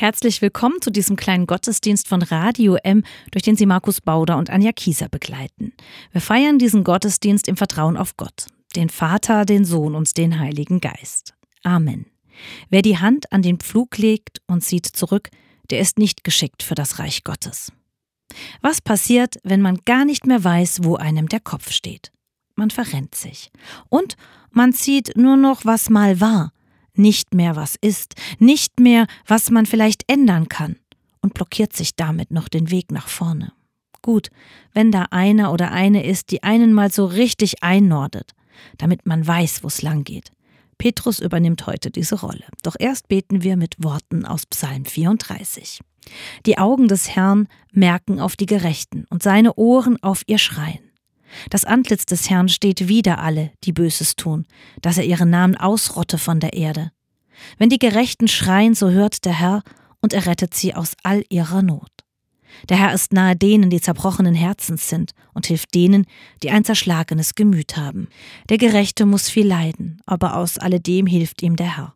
Herzlich willkommen zu diesem kleinen Gottesdienst von Radio M, durch den Sie Markus Bauder und Anja Kieser begleiten. Wir feiern diesen Gottesdienst im Vertrauen auf Gott, den Vater, den Sohn und den Heiligen Geist. Amen. Wer die Hand an den Pflug legt und sieht zurück, der ist nicht geschickt für das Reich Gottes. Was passiert, wenn man gar nicht mehr weiß, wo einem der Kopf steht? Man verrennt sich. Und man zieht nur noch, was mal war, nicht mehr was ist, nicht mehr, was man vielleicht ändern kann und blockiert sich damit noch den Weg nach vorne. Gut, wenn da einer oder eine ist, die einen mal so richtig einnordet, damit man weiß, wo es lang geht. Petrus übernimmt heute diese Rolle. Doch erst beten wir mit Worten aus Psalm 34. Die Augen des Herrn merken auf die Gerechten und seine Ohren auf ihr Schreien. Das Antlitz des Herrn steht wider alle, die Böses tun, dass er ihren Namen ausrotte von der Erde. Wenn die Gerechten schreien, so hört der Herr und er rettet sie aus all ihrer Not. Der Herr ist nahe denen, die zerbrochenen Herzens sind, und hilft denen, die ein zerschlagenes Gemüt haben. Der Gerechte muss viel leiden, aber aus alledem hilft ihm der Herr.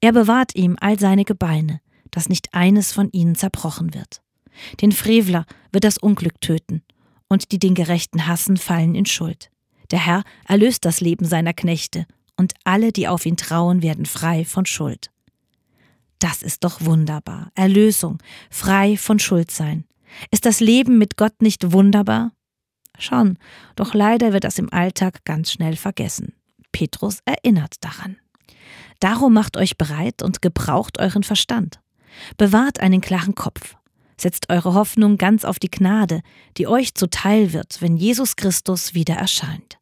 Er bewahrt ihm all seine Gebeine, dass nicht eines von ihnen zerbrochen wird. Den Frevler wird das Unglück töten, und die den Gerechten hassen, fallen in Schuld. Der Herr erlöst das Leben seiner Knechte, und alle, die auf ihn trauen, werden frei von Schuld. Das ist doch wunderbar. Erlösung, frei von Schuld sein. Ist das Leben mit Gott nicht wunderbar? Schon, doch leider wird das im Alltag ganz schnell vergessen. Petrus erinnert daran. Darum macht euch bereit und gebraucht euren Verstand. Bewahrt einen klaren Kopf. Setzt eure Hoffnung ganz auf die Gnade, die euch zuteil wird, wenn Jesus Christus wieder erscheint.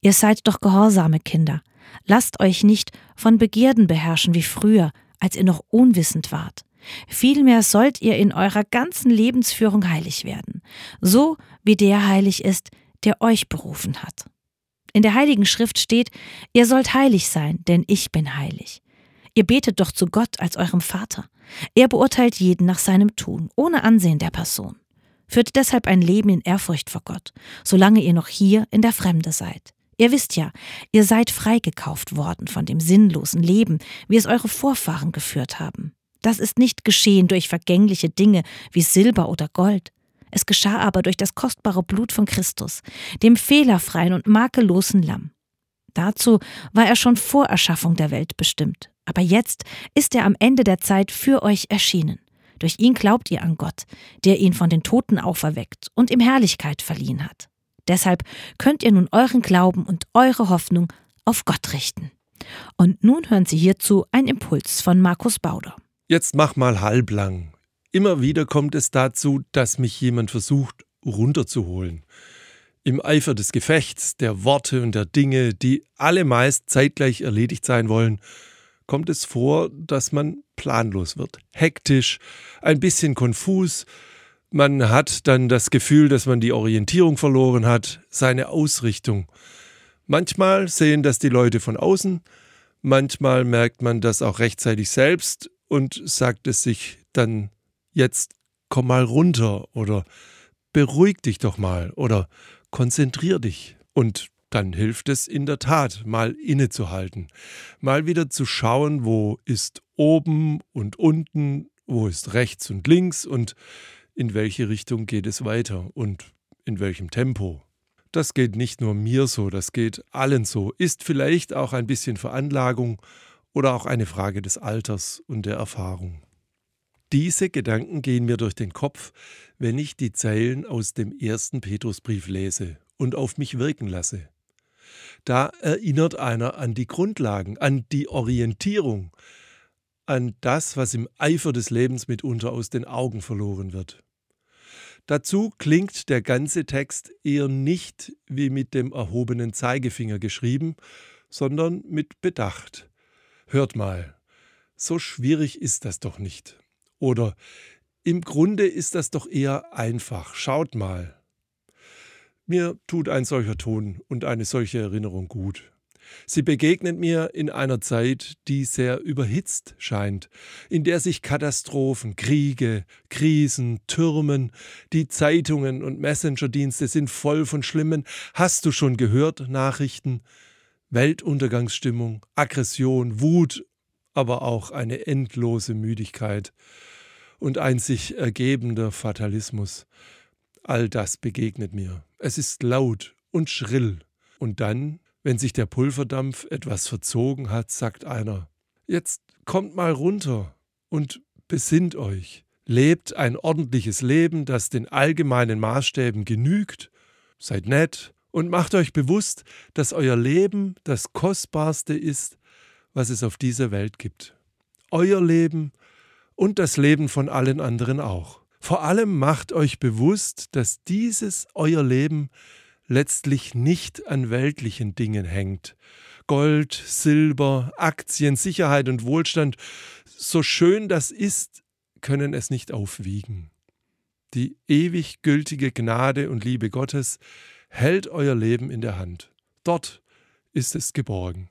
Ihr seid doch gehorsame Kinder. Lasst euch nicht von Begierden beherrschen wie früher, als ihr noch unwissend wart. Vielmehr sollt ihr in eurer ganzen Lebensführung heilig werden, so wie der heilig ist, der euch berufen hat. In der Heiligen Schrift steht, ihr sollt heilig sein, denn ich bin heilig. Ihr betet doch zu Gott als eurem Vater. Er beurteilt jeden nach seinem Tun, ohne Ansehen der Person. Führt deshalb ein Leben in Ehrfurcht vor Gott, solange ihr noch hier in der Fremde seid. Ihr wisst ja, ihr seid freigekauft worden von dem sinnlosen Leben, wie es eure Vorfahren geführt haben. Das ist nicht geschehen durch vergängliche Dinge wie Silber oder Gold. Es geschah aber durch das kostbare Blut von Christus, dem fehlerfreien und makellosen Lamm. Dazu war er schon vor Erschaffung der Welt bestimmt. Aber jetzt ist er am Ende der Zeit für euch erschienen. Durch ihn glaubt ihr an Gott, der ihn von den Toten auferweckt und ihm Herrlichkeit verliehen hat. Deshalb könnt ihr nun euren Glauben und eure Hoffnung auf Gott richten. Und nun hören Sie hierzu einen Impuls von Markus Bauder. Jetzt mach mal halblang. Immer wieder kommt es dazu, dass mich jemand versucht, runterzuholen. Im Eifer des Gefechts, der Worte und der Dinge, die alle meist zeitgleich erledigt sein wollen, kommt es vor, dass man planlos wird, hektisch, ein bisschen konfus. Man hat dann das Gefühl, dass man die Orientierung verloren hat, seine Ausrichtung. Manchmal sehen das die Leute von außen, manchmal merkt man das auch rechtzeitig selbst und sagt es sich dann jetzt komm mal runter oder beruhig dich doch mal oder konzentrier dich. Und dann hilft es in der Tat, mal innezuhalten, mal wieder zu schauen, wo ist oben und unten, wo ist rechts und links und in welche Richtung geht es weiter und in welchem Tempo. Das geht nicht nur mir so, das geht allen so, ist vielleicht auch ein bisschen Veranlagung oder auch eine Frage des Alters und der Erfahrung. Diese Gedanken gehen mir durch den Kopf, wenn ich die Zeilen aus dem ersten Petrusbrief lese und auf mich wirken lasse. Da erinnert einer an die Grundlagen, an die Orientierung, an das, was im Eifer des Lebens mitunter aus den Augen verloren wird. Dazu klingt der ganze Text eher nicht wie mit dem erhobenen Zeigefinger geschrieben, sondern mit Bedacht, Hört mal, so schwierig ist das doch nicht. Oder im Grunde ist das doch eher einfach. Schaut mal. Mir tut ein solcher Ton und eine solche Erinnerung gut. Sie begegnet mir in einer Zeit, die sehr überhitzt scheint, in der sich Katastrophen, Kriege, Krisen türmen, die Zeitungen und Messengerdienste sind voll von schlimmen, hast du schon gehört, Nachrichten, Weltuntergangsstimmung, Aggression, Wut, aber auch eine endlose Müdigkeit. und ein sich ergebender Fatalismus. All das begegnet mir. Es ist laut und schrill. Und dann, wenn sich der Pulverdampf etwas verzogen hat, sagt einer, jetzt kommt mal runter und besinnt euch. Lebt ein ordentliches Leben, das den allgemeinen Maßstäben genügt. Seid nett und macht euch bewusst, dass euer Leben das Kostbarste ist, was es auf dieser Welt gibt. Euer Leben und das Leben von allen anderen auch. Vor allem macht euch bewusst, dass dieses euer Leben letztlich nicht an weltlichen Dingen hängt. Gold, Silber, Aktien, Sicherheit und Wohlstand, so schön das ist, können es nicht aufwiegen. Die ewig gültige Gnade und Liebe Gottes hält euer Leben in der Hand. Dort ist es geborgen.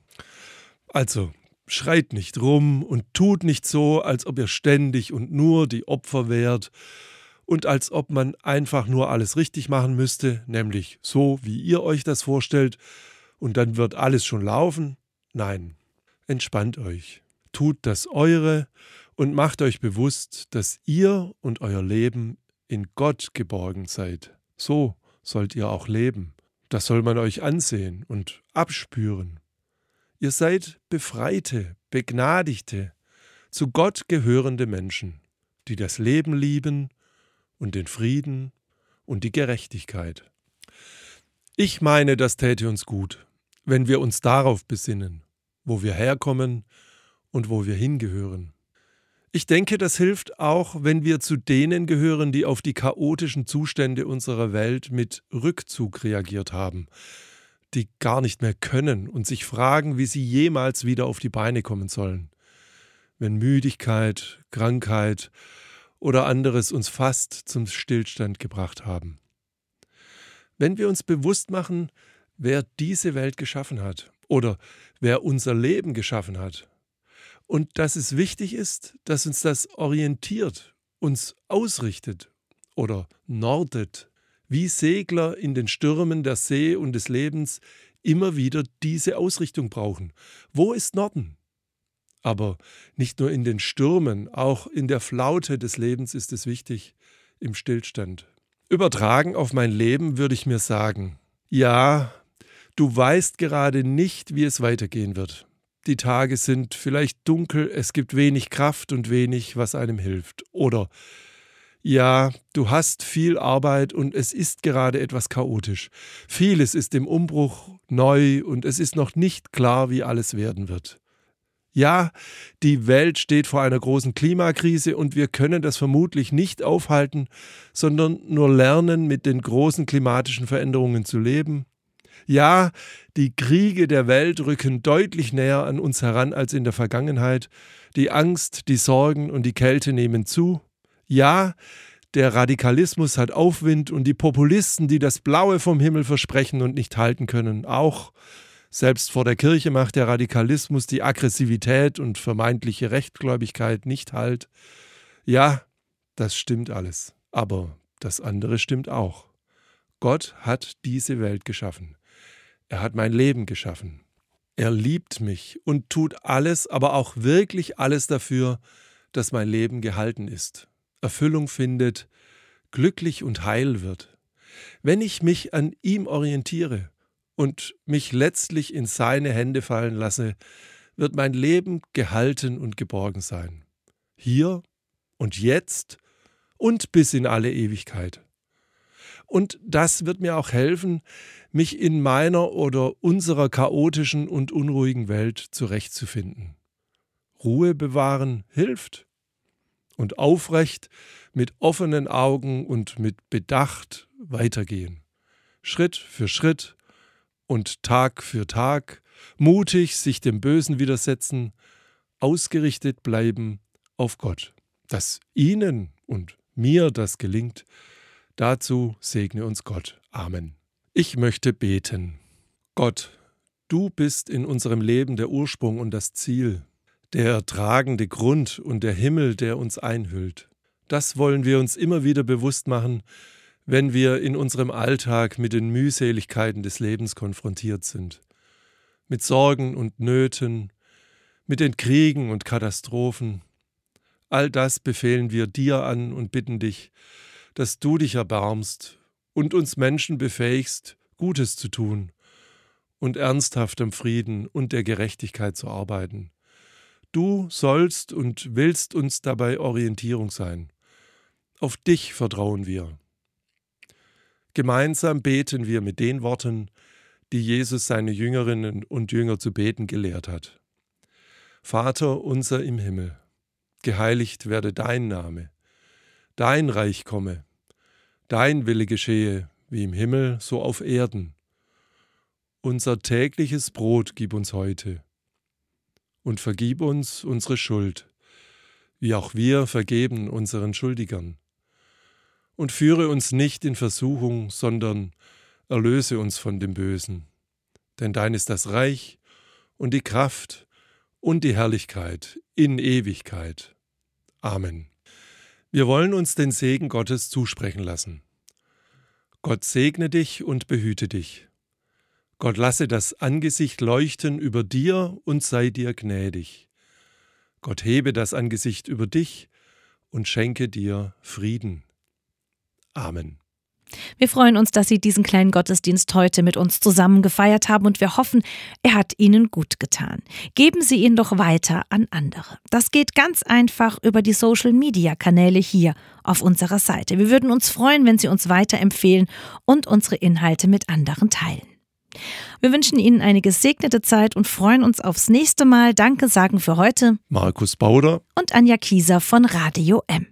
Also, schreit nicht rum und tut nicht so, als ob ihr ständig und nur die Opfer wärt und als ob man einfach nur alles richtig machen müsste, nämlich so, wie ihr euch das vorstellt, und dann wird alles schon laufen. Nein, entspannt euch, tut das eure und macht euch bewusst, dass ihr und euer Leben in Gott geborgen seid. So sollt ihr auch leben. Das soll man euch ansehen und abspüren. Ihr seid befreite, begnadigte, zu Gott gehörende Menschen, die das Leben lieben und den Frieden und die Gerechtigkeit. Ich meine, das täte uns gut, wenn wir uns darauf besinnen, wo wir herkommen und wo wir hingehören. Ich denke, das hilft auch, wenn wir zu denen gehören, die auf die chaotischen Zustände unserer Welt mit Rückzug reagiert haben, die gar nicht mehr können und sich fragen, wie sie jemals wieder auf die Beine kommen sollen. Wenn Müdigkeit, Krankheit oder anderes uns fast zum Stillstand gebracht haben. Wenn wir uns bewusst machen, wer diese Welt geschaffen hat oder wer unser Leben geschaffen hat, und dass es wichtig ist, dass uns das orientiert, uns ausrichtet oder nordet wie Segler in den Stürmen der See und des Lebens immer wieder diese Ausrichtung brauchen. Wo ist Norden? Aber nicht nur in den Stürmen, auch in der Flaute des Lebens ist es wichtig, im Stillstand. Übertragen auf mein Leben würde ich mir sagen, ja, du weißt gerade nicht, wie es weitergehen wird. Die Tage sind vielleicht dunkel, es gibt wenig Kraft und wenig, was einem hilft. Oder ja, du hast viel Arbeit und es ist gerade etwas chaotisch. Vieles ist im Umbruch neu und es ist noch nicht klar, wie alles werden wird. Ja, die Welt steht vor einer großen Klimakrise und wir können das vermutlich nicht aufhalten, sondern nur lernen, mit den großen klimatischen Veränderungen zu leben. Ja, die Kriege der Welt rücken deutlich näher an uns heran als in der Vergangenheit. Die Angst, die Sorgen und die Kälte nehmen zu. Ja, der Radikalismus hat Aufwind und die Populisten, die das Blaue vom Himmel versprechen und nicht halten können, auch. Selbst vor der Kirche macht der Radikalismus die Aggressivität und vermeintliche Rechtgläubigkeit nicht halt. Ja, das stimmt alles. Aber das andere stimmt auch. Gott hat diese Welt geschaffen. Er hat mein Leben geschaffen. Er liebt mich und tut alles, aber auch wirklich alles dafür, dass mein Leben gehalten ist. Erfüllung findet, glücklich und heil wird. Wenn ich mich an ihm orientiere und mich letztlich in seine Hände fallen lasse, wird mein Leben gehalten und geborgen sein. Hier und jetzt und bis in alle Ewigkeit. Und das wird mir auch helfen, mich in meiner oder unserer chaotischen und unruhigen Welt zurechtzufinden. Ruhe bewahren hilft und aufrecht mit offenen Augen und mit Bedacht weitergehen. Schritt für Schritt und Tag für Tag, mutig sich dem Bösen widersetzen, ausgerichtet bleiben auf Gott. Dass Ihnen und mir das gelingt, dazu segne uns Gott. Amen. Ich möchte beten. Gott, du bist in unserem Leben der Ursprung und das Ziel der tragende Grund und der Himmel, der uns einhüllt. Das wollen wir uns immer wieder bewusst machen, wenn wir in unserem Alltag mit den Mühseligkeiten des Lebens konfrontiert sind, mit Sorgen und Nöten, mit den Kriegen und Katastrophen, All das befehlen wir dir an und bitten dich, dass du dich erbarmst und uns Menschen befähigst, Gutes zu tun und ernsthaft am Frieden und der Gerechtigkeit zu arbeiten. Du sollst und willst uns dabei Orientierung sein. Auf dich vertrauen wir. Gemeinsam beten wir mit den Worten, die Jesus seine Jüngerinnen und Jünger zu beten gelehrt hat. Vater unser im Himmel, geheiligt werde dein Name, dein Reich komme, dein Wille geschehe, wie im Himmel, so auf Erden. Unser tägliches Brot gib uns heute und vergib uns unsere Schuld, wie auch wir vergeben unseren Schuldigern. Und führe uns nicht in Versuchung, sondern erlöse uns von dem Bösen. Denn dein ist das Reich und die Kraft und die Herrlichkeit in Ewigkeit. Amen. Wir wollen uns den Segen Gottes zusprechen lassen. Gott segne dich und behüte dich. Gott lasse das Angesicht leuchten über dir und sei dir gnädig. Gott hebe das Angesicht über dich und schenke dir Frieden. Amen. Wir freuen uns, dass Sie diesen kleinen Gottesdienst heute mit uns zusammen gefeiert haben und wir hoffen, er hat Ihnen gut getan. Geben Sie ihn doch weiter an andere. Das geht ganz einfach über die Social-Media-Kanäle hier auf unserer Seite. Wir würden uns freuen, wenn Sie uns weiterempfehlen und unsere Inhalte mit anderen teilen. Wir wünschen Ihnen eine gesegnete Zeit und freuen uns aufs nächste Mal. Danke sagen für heute Markus Bauder und Anja Kieser von Radio M.